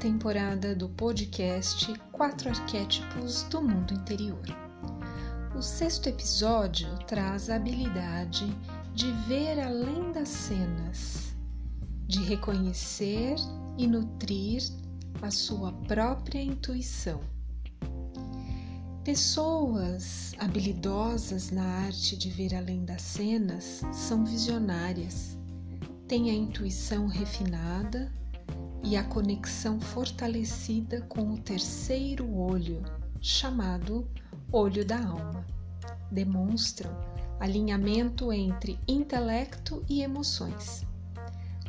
Temporada do podcast Quatro Arquétipos do Mundo Interior. O sexto episódio traz a habilidade de ver além das cenas, de reconhecer e nutrir a sua própria intuição. Pessoas habilidosas na arte de ver além das cenas são visionárias, têm a intuição refinada e a conexão fortalecida com o terceiro olho, chamado olho da alma. Demonstram alinhamento entre intelecto e emoções.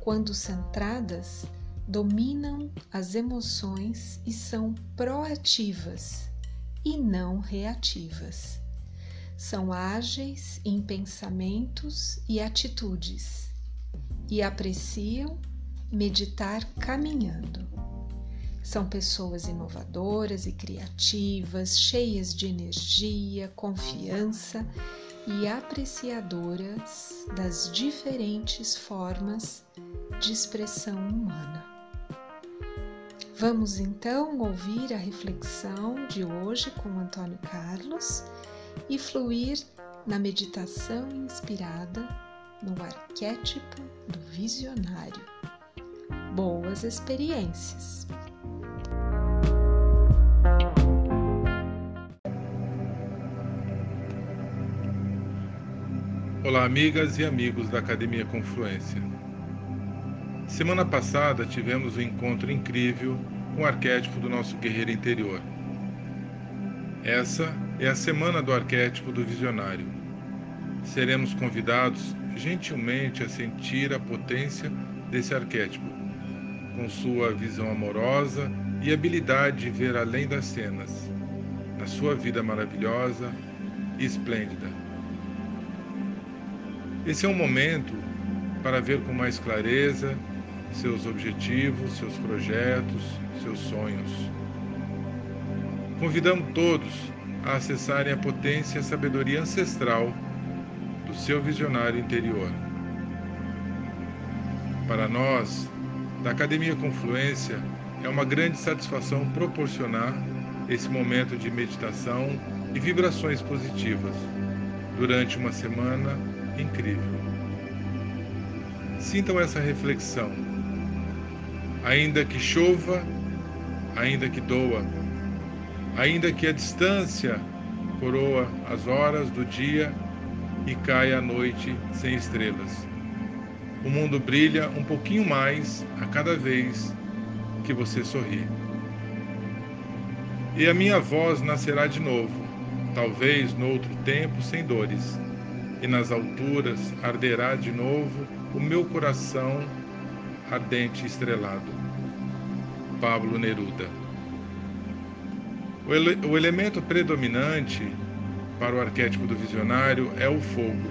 Quando centradas, dominam as emoções e são proativas e não reativas. São ágeis em pensamentos e atitudes e apreciam meditar caminhando. São pessoas inovadoras e criativas, cheias de energia, confiança e apreciadoras das diferentes formas de expressão humana. Vamos então ouvir a reflexão de hoje com Antônio Carlos e fluir na meditação inspirada no arquétipo do visionário. Boas experiências! Olá, amigas e amigos da Academia Confluência. Semana passada tivemos um encontro incrível com o arquétipo do nosso guerreiro interior. Essa é a semana do arquétipo do visionário. Seremos convidados gentilmente a sentir a potência desse arquétipo, com sua visão amorosa e habilidade de ver além das cenas, na sua vida maravilhosa e esplêndida. Esse é um momento para ver com mais clareza seus objetivos, seus projetos, seus sonhos. Convidamos todos a acessarem a potência e a sabedoria ancestral do seu visionário interior. Para nós, da Academia Confluência, é uma grande satisfação proporcionar esse momento de meditação e vibrações positivas durante uma semana incrível. Sintam essa reflexão. Ainda que chova, ainda que doa, ainda que a distância coroa as horas do dia e caia a noite sem estrelas. O mundo brilha um pouquinho mais a cada vez que você sorri. E a minha voz nascerá de novo, talvez no outro tempo sem dores e nas alturas arderá de novo o meu coração ardente estrelado. Pablo Neruda. O, ele o elemento predominante para o arquétipo do visionário é o fogo.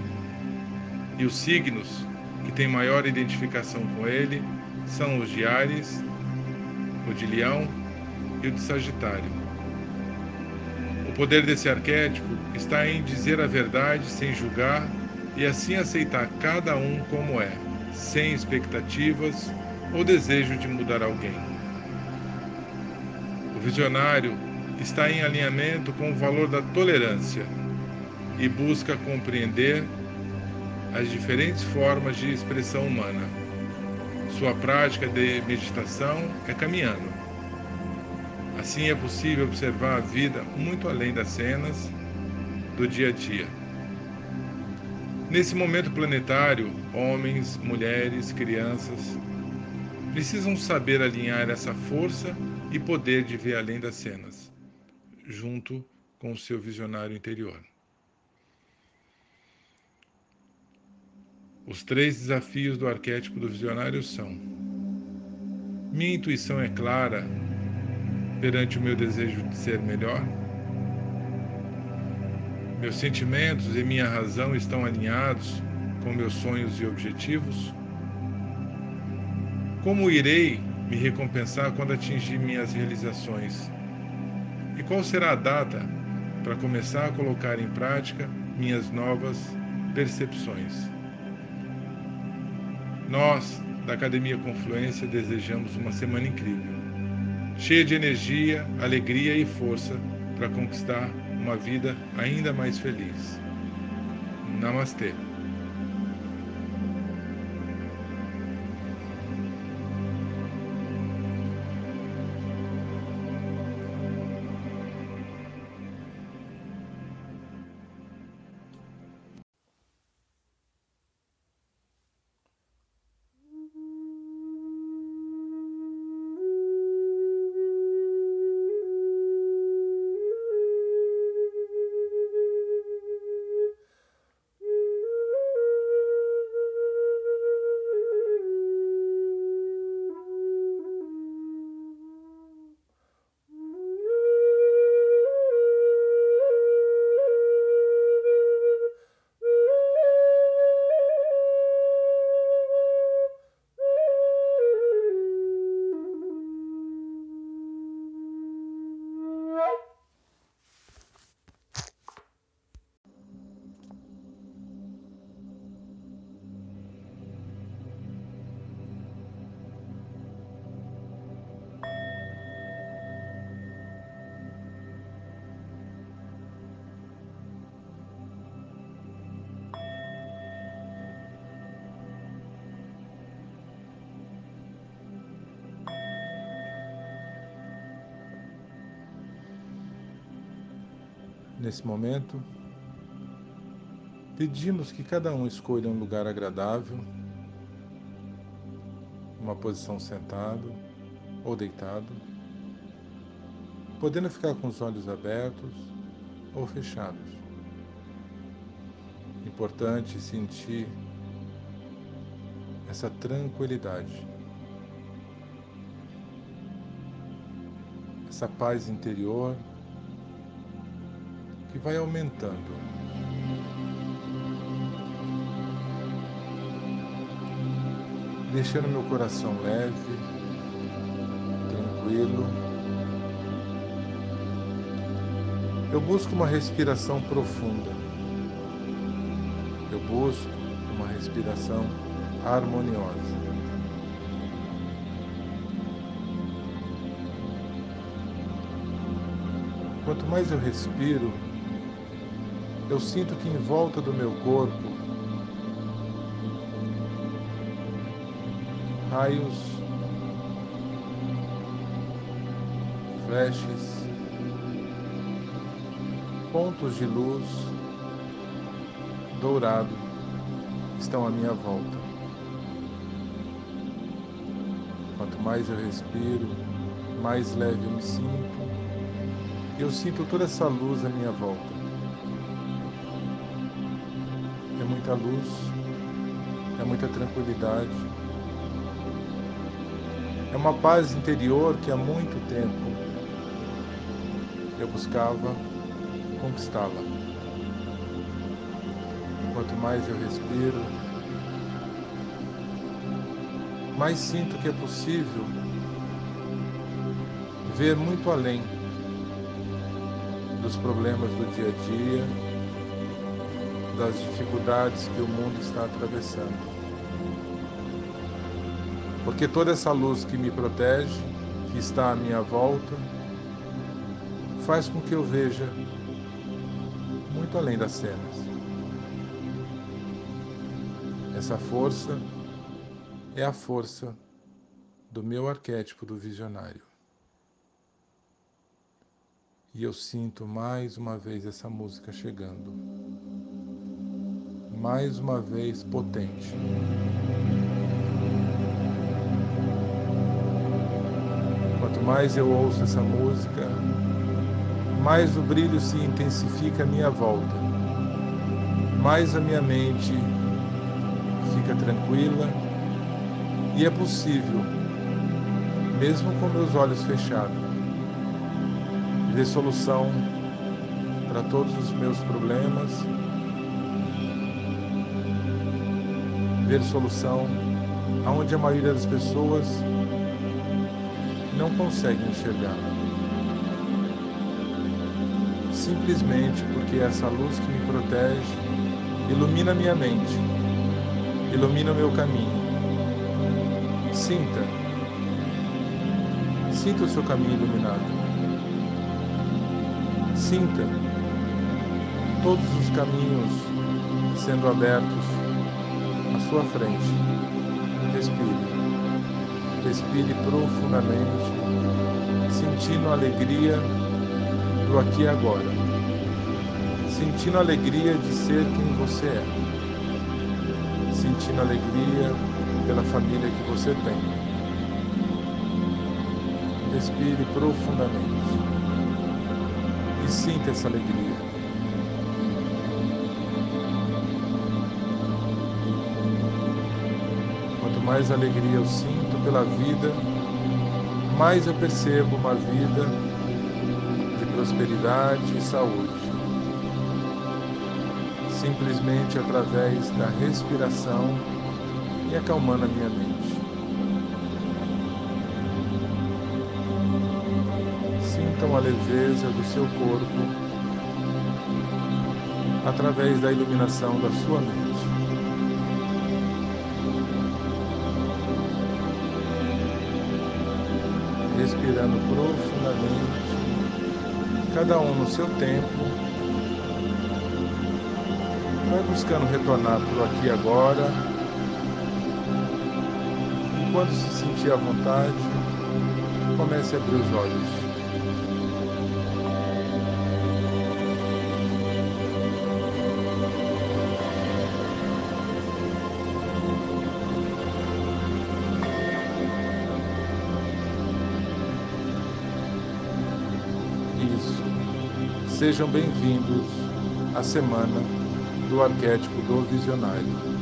E os signos que têm maior identificação com ele são os de Ares, o de Leão e o de Sagitário poder desse arquétipo está em dizer a verdade sem julgar e assim aceitar cada um como é, sem expectativas ou desejo de mudar alguém. O visionário está em alinhamento com o valor da tolerância e busca compreender as diferentes formas de expressão humana. Sua prática de meditação é caminhando Assim é possível observar a vida muito além das cenas do dia a dia. Nesse momento planetário, homens, mulheres, crianças precisam saber alinhar essa força e poder de ver além das cenas, junto com o seu visionário interior. Os três desafios do arquétipo do visionário são: minha intuição é clara perante o meu desejo de ser melhor? Meus sentimentos e minha razão estão alinhados com meus sonhos e objetivos? Como irei me recompensar quando atingir minhas realizações? E qual será a data para começar a colocar em prática minhas novas percepções? Nós, da Academia Confluência desejamos uma semana incrível, cheia de energia, alegria e força para conquistar uma vida ainda mais feliz. Namastê. Nesse momento, pedimos que cada um escolha um lugar agradável, uma posição sentado ou deitado, podendo ficar com os olhos abertos ou fechados. Importante sentir essa tranquilidade, essa paz interior que vai aumentando. Deixando meu coração leve, tranquilo. Eu busco uma respiração profunda. Eu busco uma respiração harmoniosa. Quanto mais eu respiro, eu sinto que em volta do meu corpo raios, flashes, pontos de luz dourado estão à minha volta. Quanto mais eu respiro, mais leve eu me sinto. Eu sinto toda essa luz à minha volta. Muita luz, é muita tranquilidade. É uma paz interior que há muito tempo eu buscava, conquistava. Quanto mais eu respiro, mais sinto que é possível ver muito além dos problemas do dia a dia das dificuldades que o mundo está atravessando. Porque toda essa luz que me protege, que está à minha volta, faz com que eu veja muito além das cenas. Essa força é a força do meu arquétipo do visionário. E eu sinto mais uma vez essa música chegando mais uma vez potente. Quanto mais eu ouço essa música, mais o brilho se intensifica à minha volta, mais a minha mente fica tranquila e é possível, mesmo com meus olhos fechados, ver solução para todos os meus problemas ver solução aonde a maioria das pessoas não consegue enxergar. Simplesmente porque essa luz que me protege ilumina minha mente, ilumina o meu caminho. Sinta. Sinta o seu caminho iluminado. Sinta todos os caminhos sendo abertos à sua frente. Respire. Respire profundamente, sentindo a alegria do aqui e agora. Sentindo a alegria de ser quem você é. Sentindo a alegria pela família que você tem. Respire profundamente e sinta essa alegria. Mais alegria eu sinto pela vida, mais eu percebo uma vida de prosperidade e saúde. Simplesmente através da respiração e acalmando a minha mente. Sintam a leveza do seu corpo através da iluminação da sua mente. Respirando profundamente, cada um no seu tempo, vai buscando retornar para o aqui e agora quando se sentir à vontade, comece a abrir os olhos. Sejam bem-vindos à semana do arquétipo do visionário.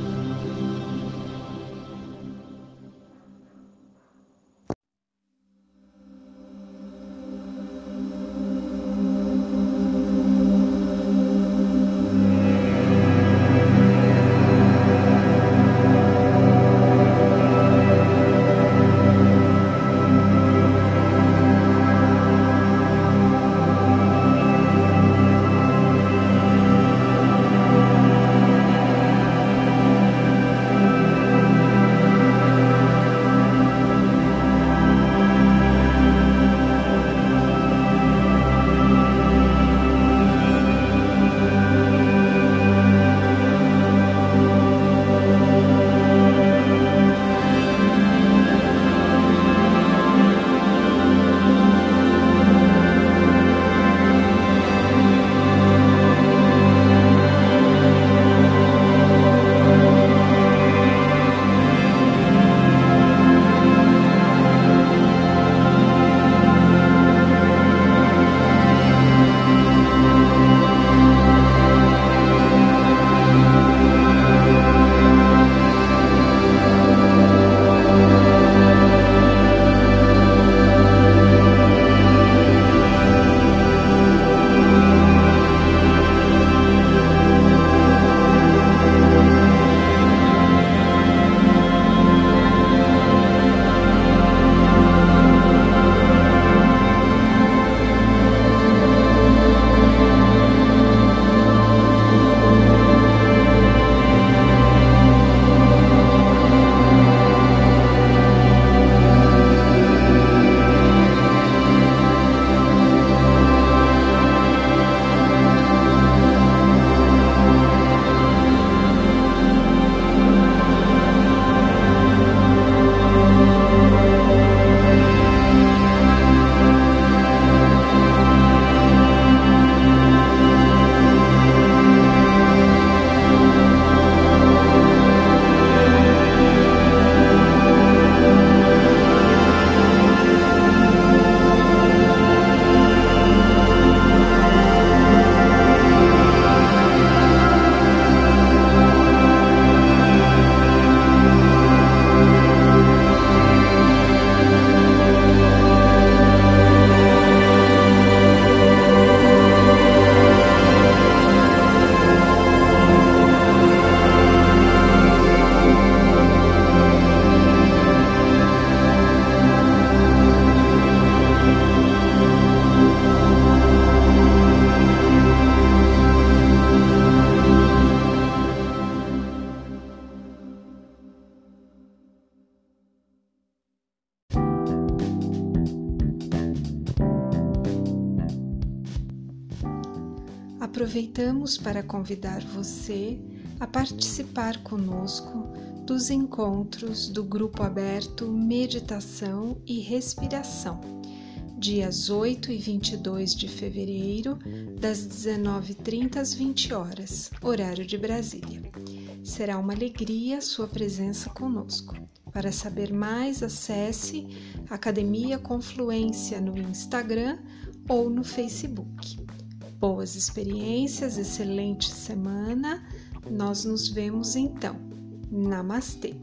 Aproveitamos para convidar você a participar conosco dos encontros do Grupo Aberto Meditação e Respiração, dias 8 e 22 de fevereiro, das 19h30 às 20 horas, horário de Brasília. Será uma alegria sua presença conosco. Para saber mais, acesse Academia Confluência no Instagram ou no Facebook. Boas experiências, excelente semana. Nós nos vemos então. Namastê!